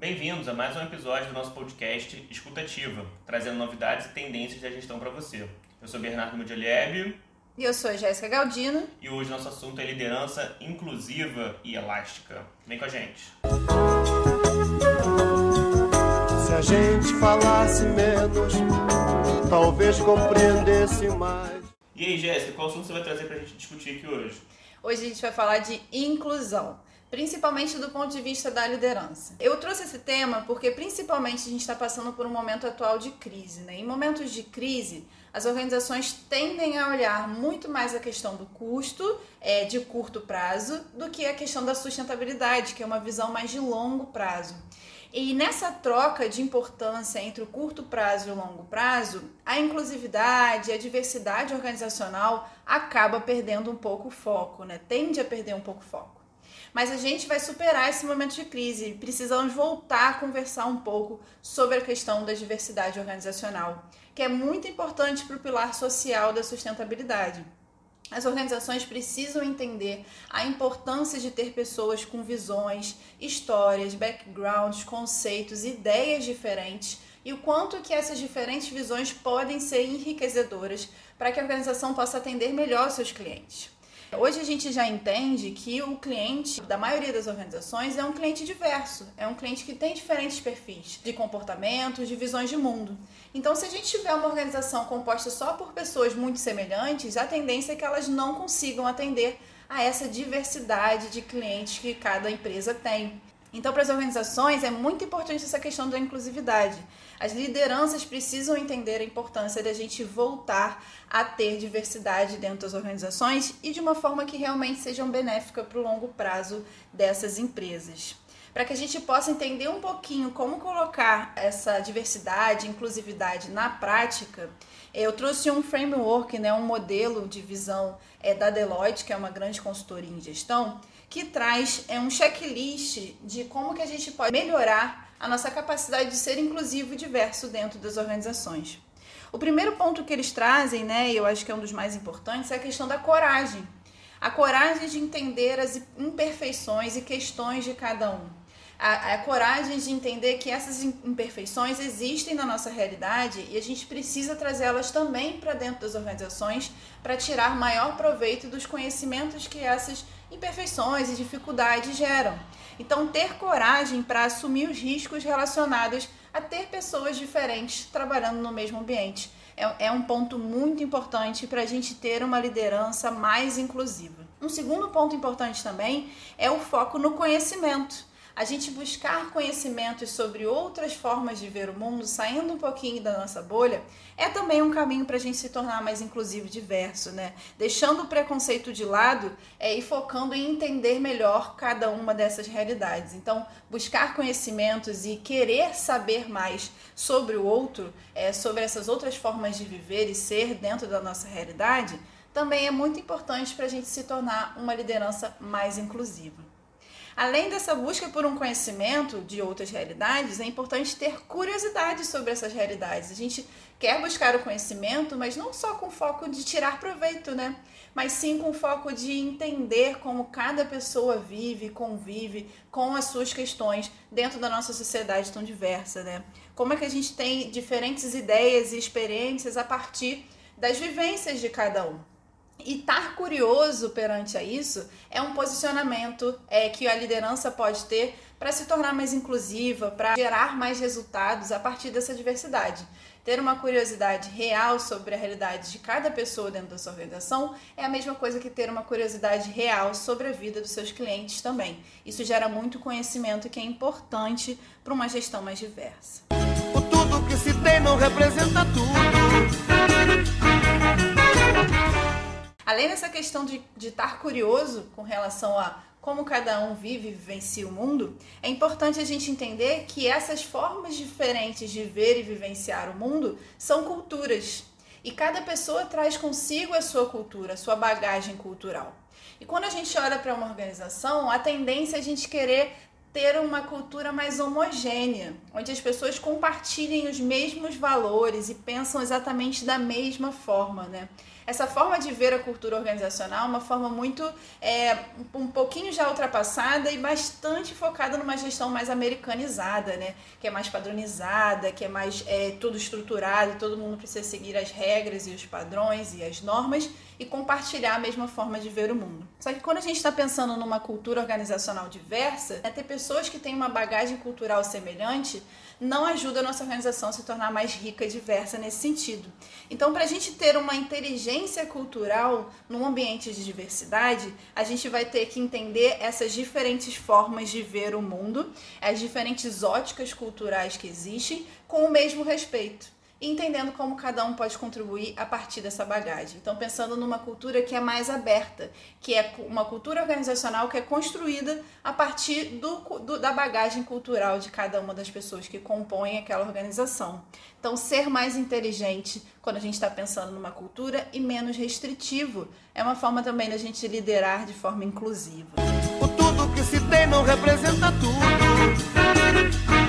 Bem-vindos a mais um episódio do nosso podcast Escutativa, trazendo novidades e tendências da gestão para você. Eu sou Bernardo Mudialieb. E eu sou Jéssica Galdino. E hoje nosso assunto é liderança inclusiva e elástica. Vem com a gente. Se a gente falasse menos, talvez compreendesse mais. E aí, Jéssica, qual assunto você vai trazer para a gente discutir aqui hoje? Hoje a gente vai falar de inclusão principalmente do ponto de vista da liderança. Eu trouxe esse tema porque, principalmente, a gente está passando por um momento atual de crise. Né? Em momentos de crise, as organizações tendem a olhar muito mais a questão do custo é, de curto prazo do que a questão da sustentabilidade, que é uma visão mais de longo prazo. E nessa troca de importância entre o curto prazo e o longo prazo, a inclusividade, a diversidade organizacional acaba perdendo um pouco o foco, né? Tende a perder um pouco o foco. Mas a gente vai superar esse momento de crise. Precisamos voltar a conversar um pouco sobre a questão da diversidade organizacional, que é muito importante para o pilar social da sustentabilidade. As organizações precisam entender a importância de ter pessoas com visões, histórias, backgrounds, conceitos, ideias diferentes e o quanto que essas diferentes visões podem ser enriquecedoras para que a organização possa atender melhor seus clientes. Hoje a gente já entende que o cliente da maioria das organizações é um cliente diverso, é um cliente que tem diferentes perfis de comportamentos, de visões de mundo. Então, se a gente tiver uma organização composta só por pessoas muito semelhantes, a tendência é que elas não consigam atender a essa diversidade de clientes que cada empresa tem. Então, para as organizações é muito importante essa questão da inclusividade. As lideranças precisam entender a importância da gente voltar a ter diversidade dentro das organizações e de uma forma que realmente seja benéfica para o longo prazo dessas empresas. Para que a gente possa entender um pouquinho como colocar essa diversidade, inclusividade na prática, eu trouxe um framework, né, um modelo de visão é, da Deloitte, que é uma grande consultoria em gestão, que traz é, um checklist de como que a gente pode melhorar a nossa capacidade de ser inclusivo e diverso dentro das organizações. O primeiro ponto que eles trazem, né, e eu acho que é um dos mais importantes, é a questão da coragem. A coragem de entender as imperfeições e questões de cada um a, a, coragem de entender que essas imperfeições existem na nossa realidade e a gente precisa trazê-las também para dentro das organizações para tirar maior proveito dos conhecimentos que essas imperfeições e dificuldades geram. Então, ter coragem para assumir os riscos relacionados a ter pessoas diferentes trabalhando no mesmo ambiente é, é um ponto muito importante para a gente ter uma liderança mais inclusiva. Um segundo ponto importante também é o foco no conhecimento a gente buscar conhecimentos sobre outras formas de ver o mundo, saindo um pouquinho da nossa bolha, é também um caminho para a gente se tornar mais inclusivo e diverso, né? Deixando o preconceito de lado é, e focando em entender melhor cada uma dessas realidades. Então, buscar conhecimentos e querer saber mais sobre o outro, é, sobre essas outras formas de viver e ser dentro da nossa realidade, também é muito importante para a gente se tornar uma liderança mais inclusiva. Além dessa busca por um conhecimento de outras realidades, é importante ter curiosidade sobre essas realidades. A gente quer buscar o conhecimento, mas não só com foco de tirar proveito, né? Mas sim com foco de entender como cada pessoa vive, convive com as suas questões dentro da nossa sociedade tão diversa, né? Como é que a gente tem diferentes ideias e experiências a partir das vivências de cada um. E estar curioso perante a isso é um posicionamento é, que a liderança pode ter para se tornar mais inclusiva, para gerar mais resultados a partir dessa diversidade. Ter uma curiosidade real sobre a realidade de cada pessoa dentro da sua organização é a mesma coisa que ter uma curiosidade real sobre a vida dos seus clientes também. Isso gera muito conhecimento que é importante para uma gestão mais diversa. O tudo que se tem não representa tudo. Além dessa questão de, de estar curioso com relação a como cada um vive e vivencia o mundo, é importante a gente entender que essas formas diferentes de ver e vivenciar o mundo são culturas. E cada pessoa traz consigo a sua cultura, a sua bagagem cultural. E quando a gente olha para uma organização, a tendência é a gente querer ter uma cultura mais homogênea, onde as pessoas compartilhem os mesmos valores e pensam exatamente da mesma forma, né? Essa forma de ver a cultura organizacional é uma forma muito, é, um pouquinho já ultrapassada e bastante focada numa gestão mais americanizada, né? Que é mais padronizada, que é mais é, tudo estruturado, todo mundo precisa seguir as regras e os padrões e as normas e compartilhar a mesma forma de ver o mundo. Só que quando a gente está pensando numa cultura organizacional diversa, é ter pessoas que têm uma bagagem cultural semelhante não ajuda a nossa organização a se tornar mais rica e diversa nesse sentido. Então, para a gente ter uma inteligência cultural num ambiente de diversidade, a gente vai ter que entender essas diferentes formas de ver o mundo, as diferentes óticas culturais que existem, com o mesmo respeito entendendo como cada um pode contribuir a partir dessa bagagem. Então, pensando numa cultura que é mais aberta, que é uma cultura organizacional que é construída a partir do, do, da bagagem cultural de cada uma das pessoas que compõem aquela organização. Então, ser mais inteligente quando a gente está pensando numa cultura e menos restritivo é uma forma também da gente liderar de forma inclusiva. O tudo que se tem não representa tudo.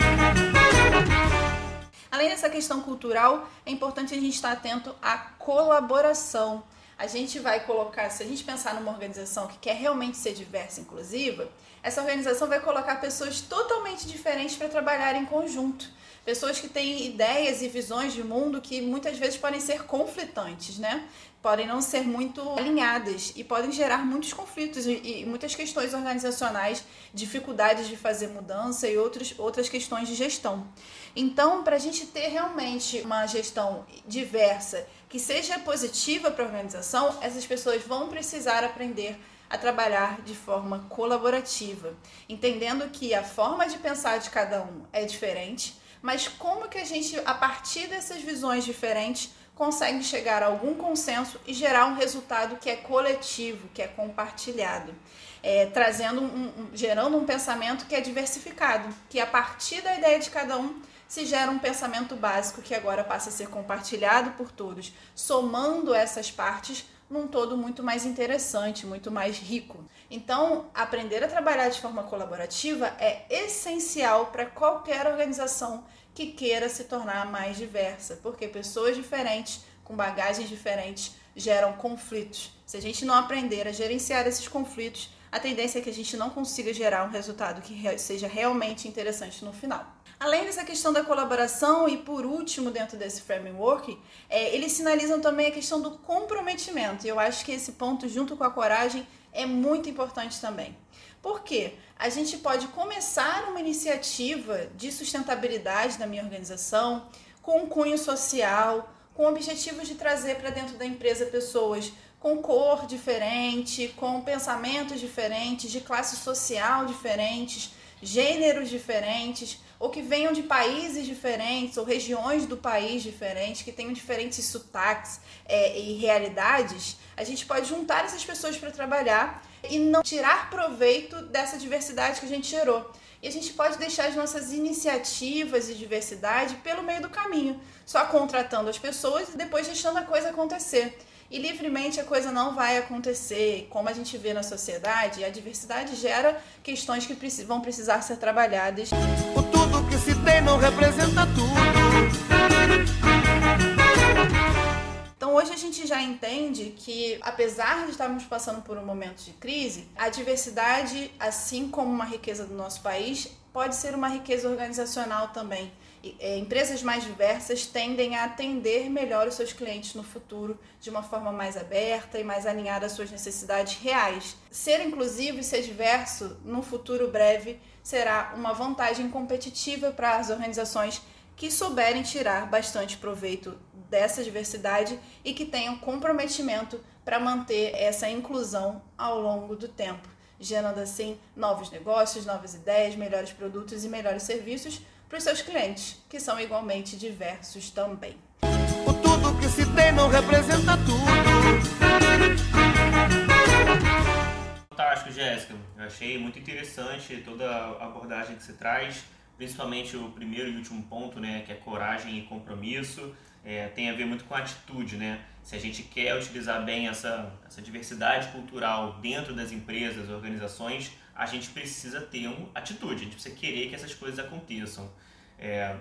Além dessa questão cultural, é importante a gente estar atento à colaboração. A gente vai colocar, se a gente pensar numa organização que quer realmente ser diversa e inclusiva, essa organização vai colocar pessoas totalmente diferentes para trabalhar em conjunto. Pessoas que têm ideias e visões de mundo que muitas vezes podem ser conflitantes, né? podem não ser muito alinhadas e podem gerar muitos conflitos e, e muitas questões organizacionais, dificuldades de fazer mudança e outros, outras questões de gestão. Então, para a gente ter realmente uma gestão diversa que seja positiva para a organização, essas pessoas vão precisar aprender a trabalhar de forma colaborativa, entendendo que a forma de pensar de cada um é diferente, mas como que a gente, a partir dessas visões diferentes, consegue chegar a algum consenso e gerar um resultado que é coletivo, que é compartilhado, é, trazendo um, um, gerando um pensamento que é diversificado, que a partir da ideia de cada um se gera um pensamento básico que agora passa a ser compartilhado por todos, somando essas partes num todo muito mais interessante, muito mais rico. Então, aprender a trabalhar de forma colaborativa é essencial para qualquer organização que queira se tornar mais diversa, porque pessoas diferentes, com bagagens diferentes, geram conflitos. Se a gente não aprender a gerenciar esses conflitos, a tendência é que a gente não consiga gerar um resultado que seja realmente interessante no final. Além dessa questão da colaboração e por último dentro desse framework, é, eles sinalizam também a questão do comprometimento. E eu acho que esse ponto, junto com a coragem, é muito importante também. Por quê? A gente pode começar uma iniciativa de sustentabilidade na minha organização com um cunho social, com objetivos de trazer para dentro da empresa pessoas com cor diferente, com pensamentos diferentes, de classe social diferentes, gêneros diferentes, ou que venham de países diferentes ou regiões do país diferentes, que tenham diferentes sotaques é, e realidades, a gente pode juntar essas pessoas para trabalhar e não tirar proveito dessa diversidade que a gente gerou. E a gente pode deixar as nossas iniciativas de diversidade pelo meio do caminho, só contratando as pessoas e depois deixando a coisa acontecer. E livremente a coisa não vai acontecer. Como a gente vê na sociedade, a diversidade gera questões que vão precisar ser trabalhadas. Que se tem não representa tudo. Então hoje a gente já entende que, apesar de estarmos passando por um momento de crise, a diversidade, assim como uma riqueza do nosso país, pode ser uma riqueza organizacional também. É, empresas mais diversas tendem a atender melhor os seus clientes no futuro de uma forma mais aberta e mais alinhada às suas necessidades reais. Ser inclusivo e ser diverso no futuro breve será uma vantagem competitiva para as organizações que souberem tirar bastante proveito dessa diversidade e que tenham comprometimento para manter essa inclusão ao longo do tempo, gerando assim novos negócios, novas ideias, melhores produtos e melhores serviços para os seus clientes, que são igualmente diversos também. O tudo que se tem não representa tudo. Fantástico, Jéssica. Eu achei muito interessante toda a abordagem que você traz, principalmente o primeiro e último ponto, né, que é coragem e compromisso é, tem a ver muito com atitude, né? Se a gente quer utilizar bem essa, essa diversidade cultural dentro das empresas, organizações, a gente precisa ter uma atitude, a gente precisa querer que essas coisas aconteçam. É,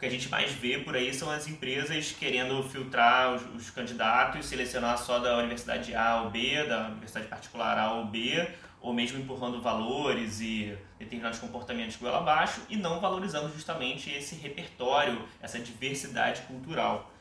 que a gente mais vê por aí são as empresas querendo filtrar os, os candidatos, selecionar só da universidade A ou B, da universidade particular A ou B, ou mesmo empurrando valores e determinados comportamentos goela abaixo e não valorizando justamente esse repertório, essa diversidade cultural.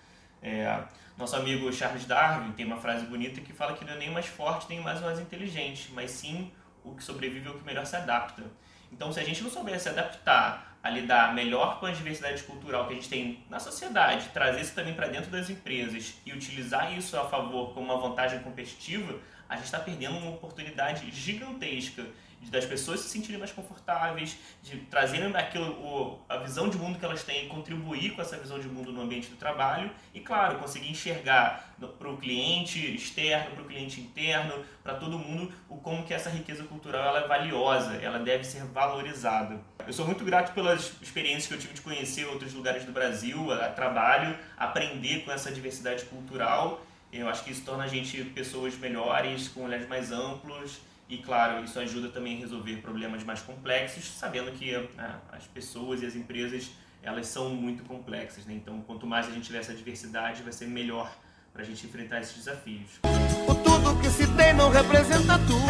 É, nosso amigo Charles Darwin tem uma frase bonita que fala que não é nem mais forte nem mais, mais inteligente, mas sim o que sobrevive é o que melhor se adapta. Então, se a gente não souber se adaptar a lidar melhor com a diversidade cultural que a gente tem na sociedade, trazer isso também para dentro das empresas e utilizar isso a favor como uma vantagem competitiva, a gente está perdendo uma oportunidade gigantesca das pessoas se sentirem mais confortáveis, de trazerem aquilo, o, a visão de mundo que elas têm, contribuir com essa visão de mundo no ambiente do trabalho e, claro, conseguir enxergar para o cliente externo, para o cliente interno, para todo mundo, o como que essa riqueza cultural ela é valiosa, ela deve ser valorizada. Eu sou muito grato pelas experiências que eu tive de conhecer outros lugares do Brasil, a, a trabalho, aprender com essa diversidade cultural. Eu acho que isso torna a gente pessoas melhores, com olhares mais amplos e claro, isso ajuda também a resolver problemas mais complexos, sabendo que né, as pessoas e as empresas elas são muito complexas. Né? Então, quanto mais a gente tiver essa diversidade, vai ser melhor para a gente enfrentar esses desafios. O tudo que se tem não representa tudo.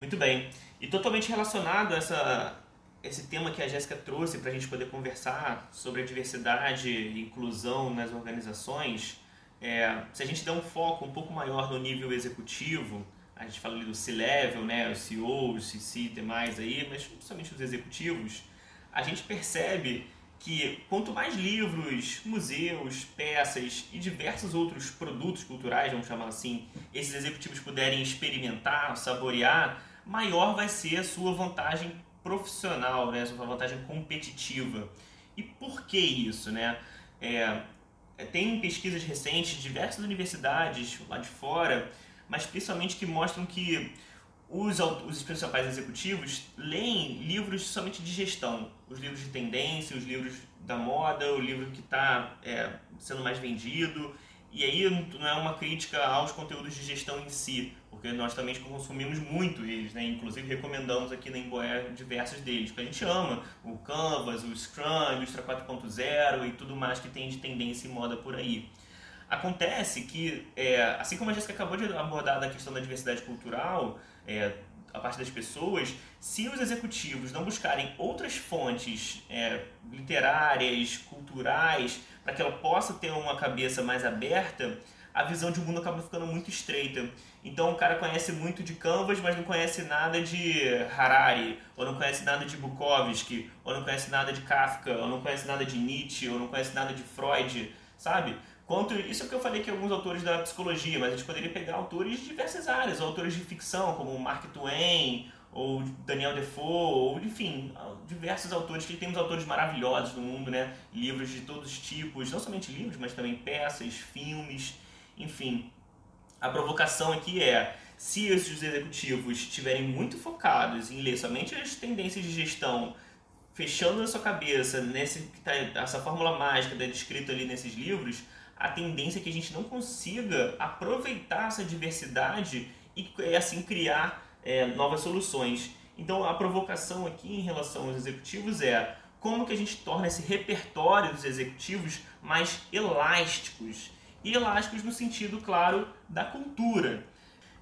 Muito bem. E totalmente relacionado a essa, esse tema que a Jéssica trouxe para a gente poder conversar sobre a diversidade e inclusão nas organizações, é, se a gente der um foco um pouco maior no nível executivo, a gente fala ali do C-level, né, os CEOs, CC e demais aí, mas principalmente os executivos, a gente percebe que quanto mais livros, museus, peças e diversos outros produtos culturais, vamos chamar assim, esses executivos puderem experimentar, saborear, maior vai ser a sua vantagem profissional, né, a sua vantagem competitiva. E por que isso, né? É, tem pesquisas recentes de diversas universidades lá de fora, mas principalmente que mostram que os, os principais executivos leem livros somente de gestão, os livros de tendência, os livros da moda, o livro que está é, sendo mais vendido. E aí não é uma crítica aos conteúdos de gestão em si, porque nós também consumimos muito eles, né? Inclusive recomendamos aqui na Emboé diversos deles, que a gente ama, o Canvas, o Scrum, Illustra 4.0 e tudo mais que tem de tendência e moda por aí. Acontece que, é, assim como a Jéssica acabou de abordar da questão da diversidade cultural, é, a parte das pessoas, se os executivos não buscarem outras fontes é, literárias, culturais, para que ela possa ter uma cabeça mais aberta, a visão de mundo acaba ficando muito estreita. Então o cara conhece muito de Canvas, mas não conhece nada de Harari, ou não conhece nada de Bukowski, ou não conhece nada de Kafka, ou não conhece nada de Nietzsche, ou não conhece nada de Freud, sabe? Quanto, isso é o que eu falei que alguns autores da psicologia, mas a gente poderia pegar autores de diversas áreas, autores de ficção, como Mark Twain, ou Daniel Defoe, ou enfim, diversos autores, que temos autores maravilhosos no mundo, né? Livros de todos os tipos, não somente livros, mas também peças, filmes, enfim, a provocação aqui é: se esses executivos estiverem muito focados em ler somente as tendências de gestão, fechando na sua cabeça nesse, tá, essa fórmula mágica da descrita ali nesses livros, a tendência é que a gente não consiga aproveitar essa diversidade e assim criar é, novas soluções. Então a provocação aqui em relação aos executivos é como que a gente torna esse repertório dos executivos mais elásticos e elásticos no sentido, claro, da cultura.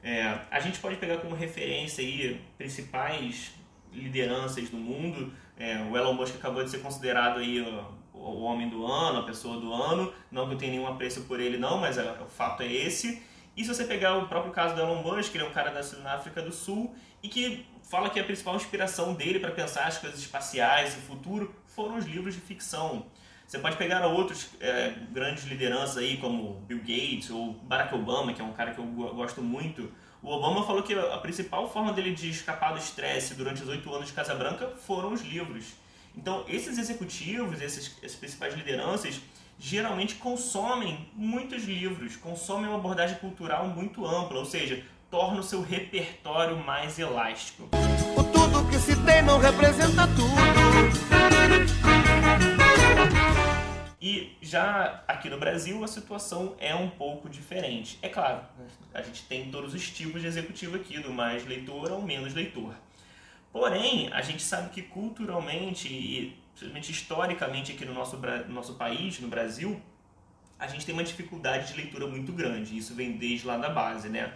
É, a gente pode pegar como referência aí principais lideranças do mundo. É, o Elon Musk acabou de ser considerado aí o, o, homem do ano, a pessoa do ano. Não que eu tenha nenhum apreço por ele não, mas é, o fato é esse. E se você pegar o próprio caso do Elon Musk, ele é um cara nascido na África do Sul e que fala que a principal inspiração dele para pensar as coisas espaciais e futuro foram os livros de ficção. Você pode pegar outros é, grandes lideranças aí, como Bill Gates ou Barack Obama, que é um cara que eu gosto muito. O Obama falou que a principal forma dele de escapar do estresse durante os oito anos de Casa Branca foram os livros. Então, esses executivos, esses, essas principais lideranças, geralmente consomem muitos livros, consomem uma abordagem cultural muito ampla, ou seja, torna o seu repertório mais elástico. O tudo que se tem não representa tudo. E já aqui no Brasil a situação é um pouco diferente. É claro, a gente tem todos os tipos de executivo aqui, do mais leitor ao menos leitor. Porém, a gente sabe que culturalmente e principalmente historicamente aqui no nosso, no nosso país, no Brasil, a gente tem uma dificuldade de leitura muito grande. Isso vem desde lá da base, né?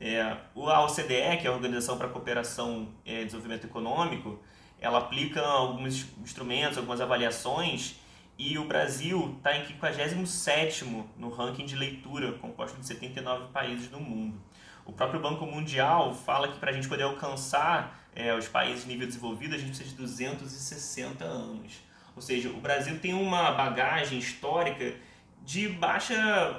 É, a OCDE, que é a Organização para a Cooperação e Desenvolvimento Econômico, ela aplica alguns instrumentos, algumas avaliações e o Brasil está em 57 no ranking de leitura, composto de 79 países do mundo. O próprio Banco Mundial fala que para a gente poder alcançar é, os países de nível desenvolvido, a gente precisa de 260 anos. Ou seja, o Brasil tem uma bagagem histórica de baixa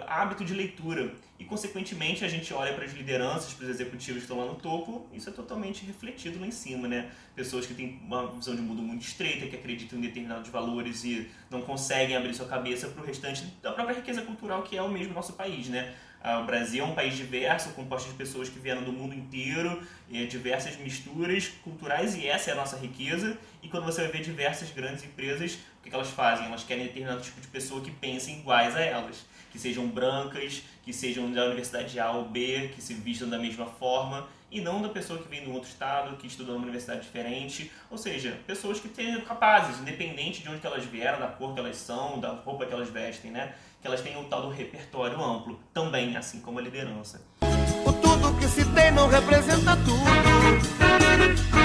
hábito de leitura. E, consequentemente, a gente olha para as lideranças, para os executivos que estão lá no topo, isso é totalmente refletido lá em cima, né? Pessoas que têm uma visão de mundo muito estreita, que acreditam em determinados valores e não conseguem abrir sua cabeça para o restante da própria riqueza cultural que é o mesmo nosso país, né? Ah, o Brasil é um país diverso, composto de pessoas que vieram do mundo inteiro, diversas misturas culturais, e essa é a nossa riqueza. E quando você vai ver diversas grandes empresas, o que elas fazem? Elas querem determinado tipo de pessoa que pensem iguais a elas, que sejam brancas, que sejam da universidade A ou B, que se vistam da mesma forma, e não da pessoa que vem de um outro estado, que estuda numa universidade diferente. Ou seja, pessoas que sejam capazes, independente de onde elas vieram, da cor que elas são, da roupa que elas vestem, né? que elas tenham o tal do repertório amplo, também, assim como a liderança. O tudo que se tem não representa tudo.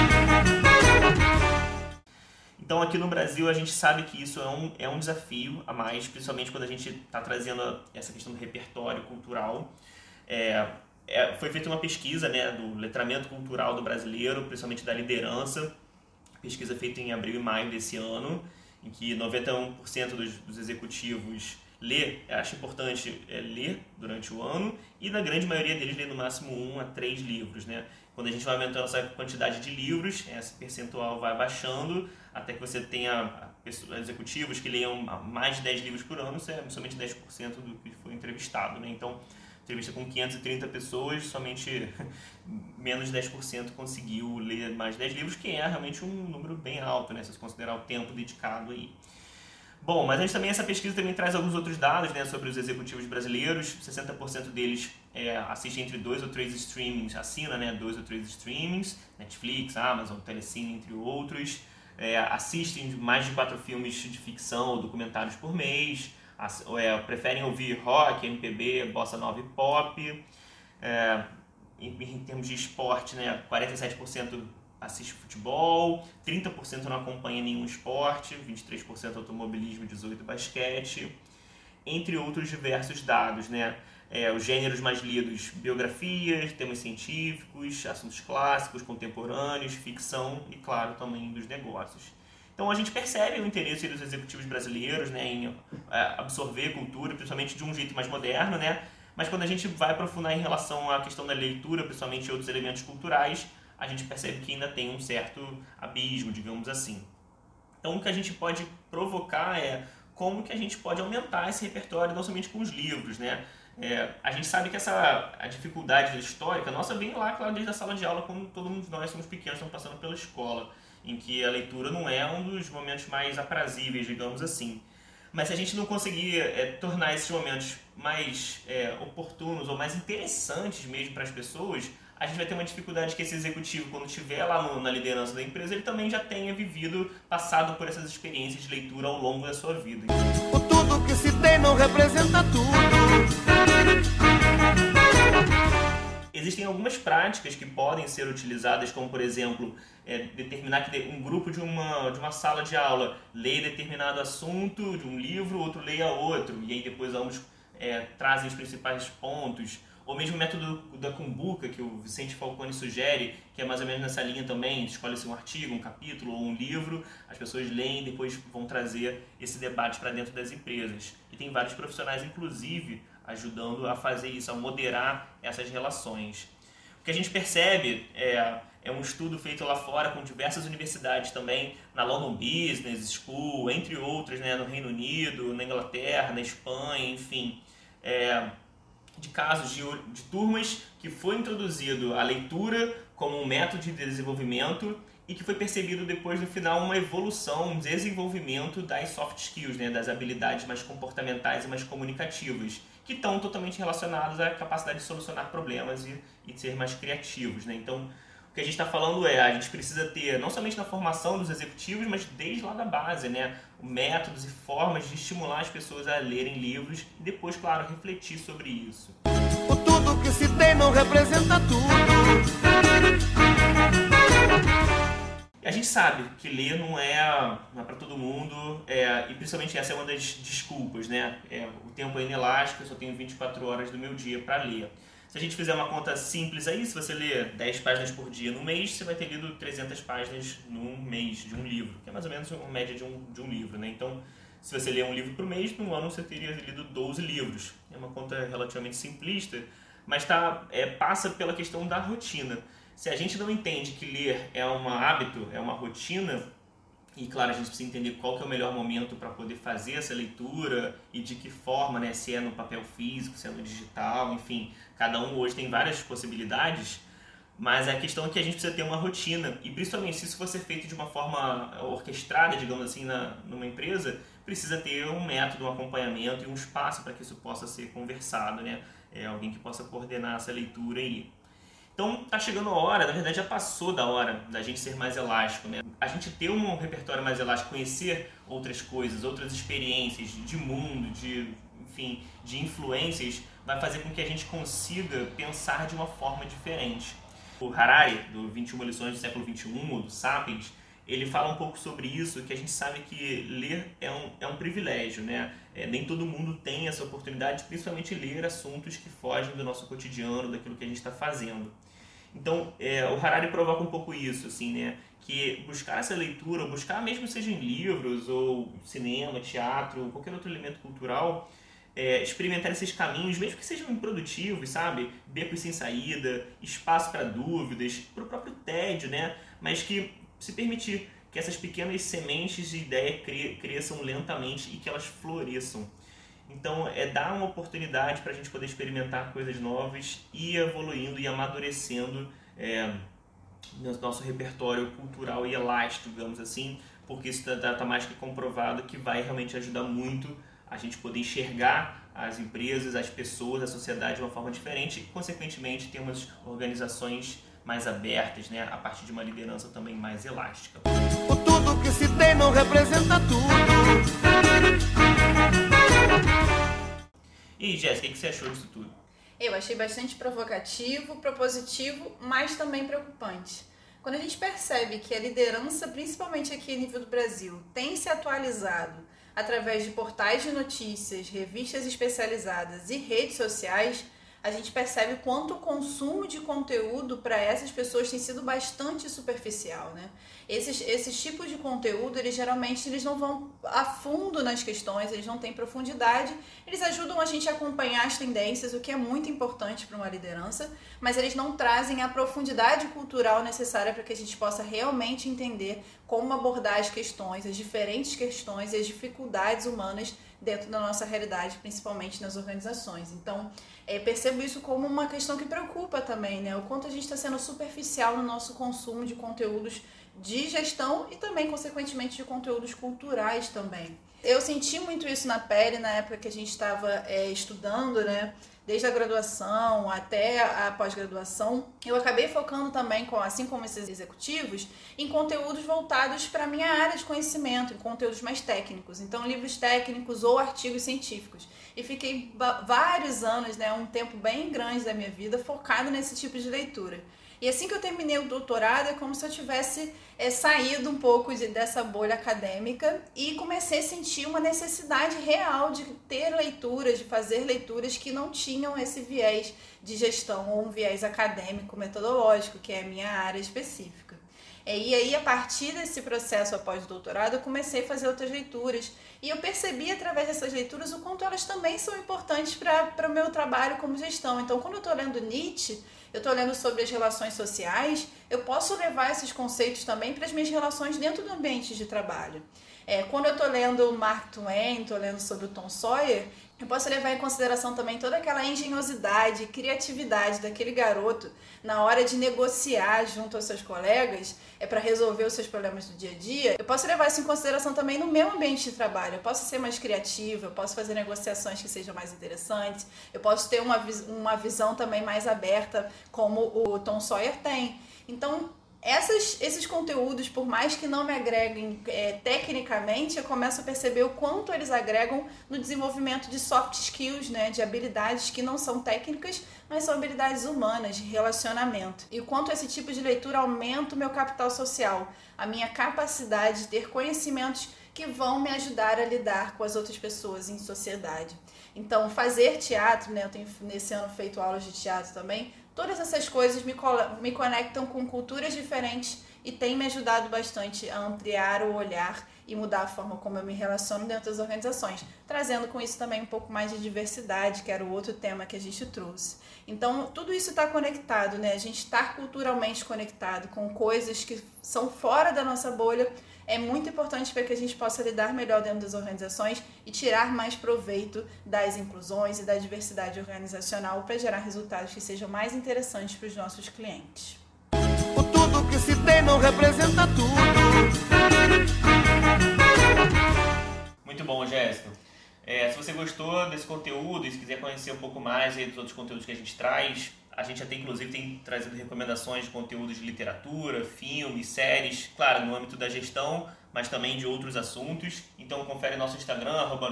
Então, aqui no Brasil, a gente sabe que isso é um, é um desafio a mais, principalmente quando a gente está trazendo essa questão do repertório cultural. É, é, foi feita uma pesquisa né, do letramento cultural do brasileiro, principalmente da liderança, pesquisa feita em abril e maio desse ano, em que 91% dos, dos executivos ler, acho importante é, ler durante o ano e na grande maioria deles ler no máximo um a três livros, né? Quando a gente vai aumentando essa quantidade de livros, esse percentual vai baixando até que você tenha executivos que leiam mais de 10 livros por ano, isso é somente 10% do que foi entrevistado, né? Então, entrevista com 530 pessoas, somente menos de 10% conseguiu ler mais de 10 livros, que é realmente um número bem alto, né? Se você considerar o tempo dedicado aí. Bom, mas a gente também, essa pesquisa também traz alguns outros dados né, sobre os executivos brasileiros. 60% deles é, assistem entre dois ou três streamings, assina né, dois ou três streamings, Netflix, Amazon, Telecine, entre outros. É, assistem mais de quatro filmes de ficção ou documentários por mês. É, preferem ouvir rock, MPB, bossa nova e pop. É, em, em, termos de esporte, né, 47% assiste futebol, 30% não acompanha nenhum esporte, 23% automobilismo, 18% basquete, entre outros diversos dados, né? É, os gêneros mais lidos, biografias, temas científicos, assuntos clássicos, contemporâneos, ficção e, claro, também dos negócios. Então a gente percebe o interesse dos executivos brasileiros né, em é, absorver cultura, principalmente de um jeito mais moderno, né? Mas quando a gente vai aprofundar em relação à questão da leitura, principalmente outros elementos culturais, a gente percebe que ainda tem um certo abismo, digamos assim. Então, o que a gente pode provocar é como que a gente pode aumentar esse repertório, não somente com os livros, né? É, a gente sabe que essa a dificuldade histórica nossa vem lá, claro, desde a sala de aula, quando todos nós somos pequenos, estamos passando pela escola, em que a leitura não é um dos momentos mais aprazíveis, digamos assim. Mas se a gente não conseguir é, tornar esses momentos mais é, oportunos ou mais interessantes mesmo para as pessoas, a gente vai ter uma dificuldade que esse executivo, quando estiver lá no, na liderança da empresa, ele também já tenha vivido, passado por essas experiências de leitura ao longo da sua vida. O tudo que se tem não representa tudo. Existem algumas práticas que podem ser utilizadas, como por exemplo, é, determinar que um grupo de uma, de uma sala de aula leia determinado assunto de um livro, outro leia outro, e aí depois ambos é, trazem os principais pontos ou mesmo o método da Kumbuka, que o Vicente Falcone sugere, que é mais ou menos nessa linha também, escolhe-se um artigo, um capítulo ou um livro, as pessoas leem e depois vão trazer esse debate para dentro das empresas. E tem vários profissionais, inclusive, ajudando a fazer isso, a moderar essas relações. O que a gente percebe é, é um estudo feito lá fora com diversas universidades também, na London Business School, entre outras, né, no Reino Unido, na Inglaterra, na Espanha, enfim. É, de casos de, de turmas que foi introduzido a leitura como um método de desenvolvimento e que foi percebido depois no final uma evolução, um desenvolvimento das soft skills, né, das habilidades mais comportamentais e mais comunicativas, que estão totalmente relacionadas à capacidade de solucionar problemas e, e ser mais criativos. Né? Então, o que a gente está falando é, a gente precisa ter, não somente na formação dos executivos, mas desde lá da base, né? métodos e formas de estimular as pessoas a lerem livros e depois, claro, refletir sobre isso. O tudo que se tem não representa tudo. A gente sabe que ler não é, não é para todo mundo, é, e principalmente essa é uma das desculpas, né? É, o tempo é inelástico, eu só tenho 24 horas do meu dia para ler. Se a gente fizer uma conta simples aí, se você ler 10 páginas por dia no mês, você vai ter lido 300 páginas num mês de um livro, que é mais ou menos uma média de um, de um livro, né? Então, se você ler um livro por mês, no ano você teria lido 12 livros. É uma conta relativamente simplista, mas tá, é, passa pela questão da rotina. Se a gente não entende que ler é um hábito, é uma rotina, e claro, a gente precisa entender qual que é o melhor momento para poder fazer essa leitura e de que forma, né? Se é no papel físico, se é no digital, enfim, cada um hoje tem várias possibilidades, mas a questão é que a gente precisa ter uma rotina e principalmente se isso for ser feito de uma forma orquestrada, digamos assim, na, numa empresa, precisa ter um método, um acompanhamento e um espaço para que isso possa ser conversado, né? É alguém que possa coordenar essa leitura aí. Então tá chegando a hora, na verdade já passou da hora da gente ser mais elástico, né? A gente ter um repertório mais elástico, conhecer outras coisas, outras experiências de mundo, de enfim, de influências, vai fazer com que a gente consiga pensar de uma forma diferente. O Harari, do 21 lições do século 21, ou do Sapiens, ele fala um pouco sobre isso, que a gente sabe que ler é um, é um privilégio, né? É, nem todo mundo tem essa oportunidade, principalmente ler assuntos que fogem do nosso cotidiano, daquilo que a gente está fazendo. Então, é, o Harari provoca um pouco isso, assim, né? Que buscar essa leitura, buscar mesmo seja em livros ou cinema, teatro, qualquer outro elemento cultural, é, experimentar esses caminhos, mesmo que sejam improdutivos, sabe? Becos sem saída, espaço para dúvidas, para o próprio tédio, né? Mas que se permitir que essas pequenas sementes de ideia cresçam lentamente e que elas floresçam. Então, é dar uma oportunidade para a gente poder experimentar coisas novas e evoluindo e amadurecendo é, nosso repertório cultural e elástico, digamos assim, porque isso está tá mais que comprovado que vai realmente ajudar muito a gente poder enxergar as empresas, as pessoas, a sociedade de uma forma diferente e, consequentemente, termos organizações mais abertas, né, a partir de uma liderança também mais elástica. O tudo que se tem não representa tudo. E Jéssica, o que você achou disso tudo? Eu achei bastante provocativo, propositivo, mas também preocupante. Quando a gente percebe que a liderança, principalmente aqui a nível do Brasil, tem se atualizado através de portais de notícias, revistas especializadas e redes sociais, a gente percebe quanto o consumo de conteúdo para essas pessoas tem sido bastante superficial, né? Esses, esses tipos de conteúdo, eles geralmente eles não vão a fundo nas questões, eles não têm profundidade, eles ajudam a gente a acompanhar as tendências, o que é muito importante para uma liderança, mas eles não trazem a profundidade cultural necessária para que a gente possa realmente entender como abordar as questões, as diferentes questões e as dificuldades humanas dentro da nossa realidade, principalmente nas organizações. Então, é, percebo isso como uma questão que preocupa também, né? O quanto a gente está sendo superficial no nosso consumo de conteúdos de gestão e também, consequentemente, de conteúdos culturais também. Eu senti muito isso na pele na época que a gente estava é, estudando, né? Desde a graduação até a pós-graduação, eu acabei focando também, com, assim como esses executivos, em conteúdos voltados para a minha área de conhecimento, em conteúdos mais técnicos. Então, livros técnicos ou artigos científicos. E fiquei vários anos, né, um tempo bem grande da minha vida, focado nesse tipo de leitura. E assim que eu terminei o doutorado, é como se eu tivesse é, saído um pouco de, dessa bolha acadêmica e comecei a sentir uma necessidade real de ter leituras, de fazer leituras que não tinham esse viés de gestão ou um viés acadêmico, metodológico, que é a minha área específica. É, e aí, a partir desse processo após o doutorado, eu comecei a fazer outras leituras. E eu percebi através dessas leituras o quanto elas também são importantes para o meu trabalho como gestão. Então, quando eu estou lendo Nietzsche, eu estou lendo sobre as relações sociais, eu posso levar esses conceitos também para as minhas relações dentro do ambiente de trabalho. É, quando eu estou lendo Mark Twain, estou lendo sobre o Tom Sawyer, eu posso levar em consideração também toda aquela engenhosidade, criatividade daquele garoto na hora de negociar junto aos seus colegas é para resolver os seus problemas do dia a dia. Eu posso levar isso em consideração também no meu ambiente de trabalho. Eu posso ser mais criativa, eu posso fazer negociações que sejam mais interessantes, eu posso ter uma, uma visão também mais aberta, como o Tom Sawyer tem. Então, essas, esses conteúdos, por mais que não me agreguem é, tecnicamente, eu começo a perceber o quanto eles agregam no desenvolvimento de soft skills, né, de habilidades que não são técnicas, mas são habilidades humanas, de relacionamento. E o quanto esse tipo de leitura aumenta o meu capital social, a minha capacidade de ter conhecimentos que vão me ajudar a lidar com as outras pessoas em sociedade. Então, fazer teatro, né, eu tenho nesse ano feito aulas de teatro também, Todas essas coisas me, me conectam com culturas diferentes e tem me ajudado bastante a ampliar o olhar e mudar a forma como eu me relaciono dentro das organizações, trazendo com isso também um pouco mais de diversidade, que era o outro tema que a gente trouxe. Então, tudo isso está conectado, né? A gente está culturalmente conectado com coisas que são fora da nossa bolha é muito importante para que a gente possa lidar melhor dentro das organizações e tirar mais proveito das inclusões e da diversidade organizacional para gerar resultados que sejam mais interessantes para os nossos clientes. O tudo que se tem não representa tudo. Muito bom, Jéssica. É, se você gostou desse conteúdo e se quiser conhecer um pouco mais dos outros conteúdos que a gente traz, a gente até inclusive tem trazido recomendações de conteúdos de literatura, filmes, séries, claro, no âmbito da gestão, mas também de outros assuntos. Então confere nosso Instagram, arroba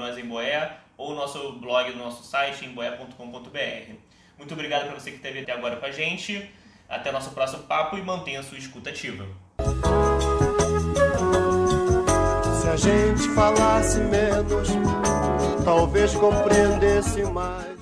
ou nosso blog no nosso site, emboé.com.br. Muito obrigado para você que esteve até agora com a gente. Até nosso próximo papo e mantenha a sua escuta ativa. Se a gente falasse menos, talvez compreendesse mais.